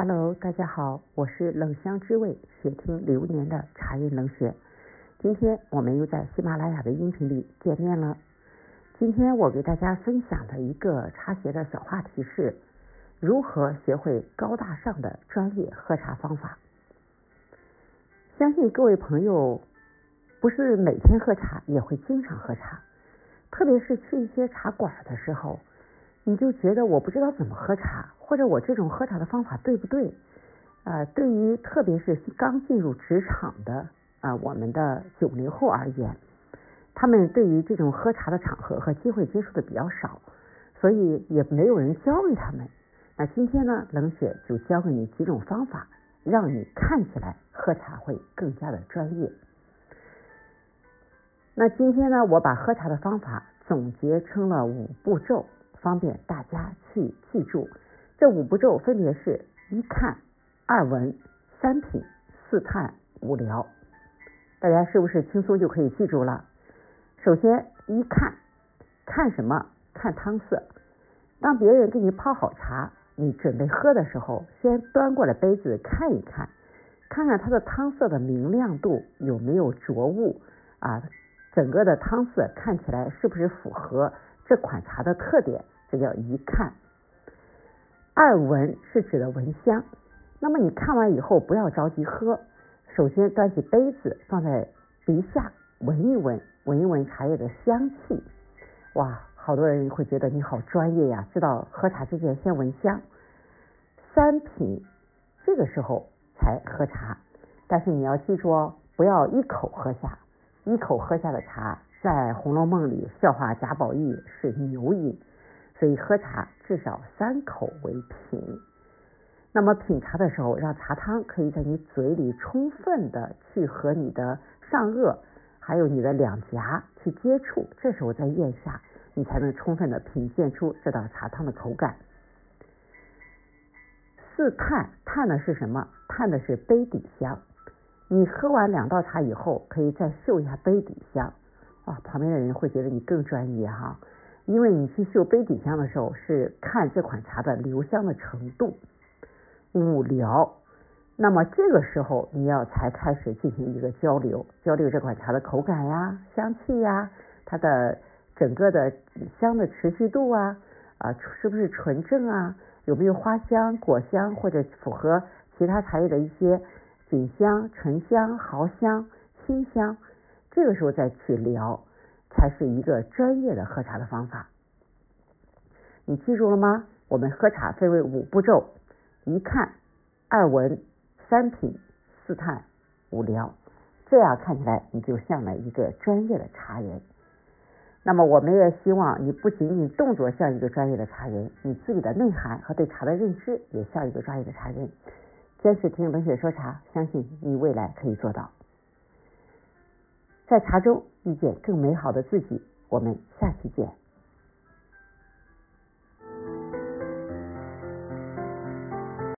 Hello，大家好，我是冷香之味雪听流年的茶韵冷雪。今天我们又在喜马拉雅的音频里见面了。今天我给大家分享的一个茶学的小话题是：如何学会高大上的专业喝茶方法。相信各位朋友不是每天喝茶，也会经常喝茶，特别是去一些茶馆的时候。你就觉得我不知道怎么喝茶，或者我这种喝茶的方法对不对？啊，对于特别是刚进入职场的啊，我们的九零后而言，他们对于这种喝茶的场合和机会接触的比较少，所以也没有人教给他们。那今天呢，冷雪就教给你几种方法，让你看起来喝茶会更加的专业。那今天呢，我把喝茶的方法总结成了五步骤。方便大家去记住，这五步骤分别是：一看、二闻、三品、四探、五聊。大家是不是轻松就可以记住了？首先，一看，看什么？看汤色。当别人给你泡好茶，你准备喝的时候，先端过来杯子看一看，看看它的汤色的明亮度有没有浊物啊？整个的汤色看起来是不是符合？这款茶的特点，这叫一看。二闻是指的闻香。那么你看完以后，不要着急喝，首先端起杯子放在鼻下闻一闻，闻一闻茶叶的香气。哇，好多人会觉得你好专业呀，知道喝茶之前先闻香。三品，这个时候才喝茶。但是你要记住哦，不要一口喝下，一口喝下的茶。在《红楼梦》里笑话贾宝玉是牛饮，所以喝茶至少三口为品。那么品茶的时候，让茶汤可以在你嘴里充分的去和你的上颚，还有你的两颊去接触，这时候在咽下，你才能充分的品鉴出这道茶汤的口感。四探探的是什么？探的是杯底香。你喝完两道茶以后，可以再嗅一下杯底香。啊，旁边的人会觉得你更专业哈，因为你去嗅杯底香的时候是看这款茶的留香的程度。五聊，那么这个时候你要才开始进行一个交流，交流这款茶的口感呀、香气呀、它的整个的香的持续度啊啊，是不是纯正啊？有没有花香、果香或者符合其他茶叶的一些锦香、醇香、毫香、清香？这个时候再去聊，才是一个专业的喝茶的方法。你记住了吗？我们喝茶分为五步骤：一看、二闻、三品、四探、五聊。这样看起来你就像了一个专业的茶人。那么我们也希望你不仅仅动作像一个专业的茶人，你自己的内涵和对茶的认知也像一个专业的茶人。坚持听冷血说茶，相信你未来可以做到。在茶中遇见更美好的自己，我们下期见。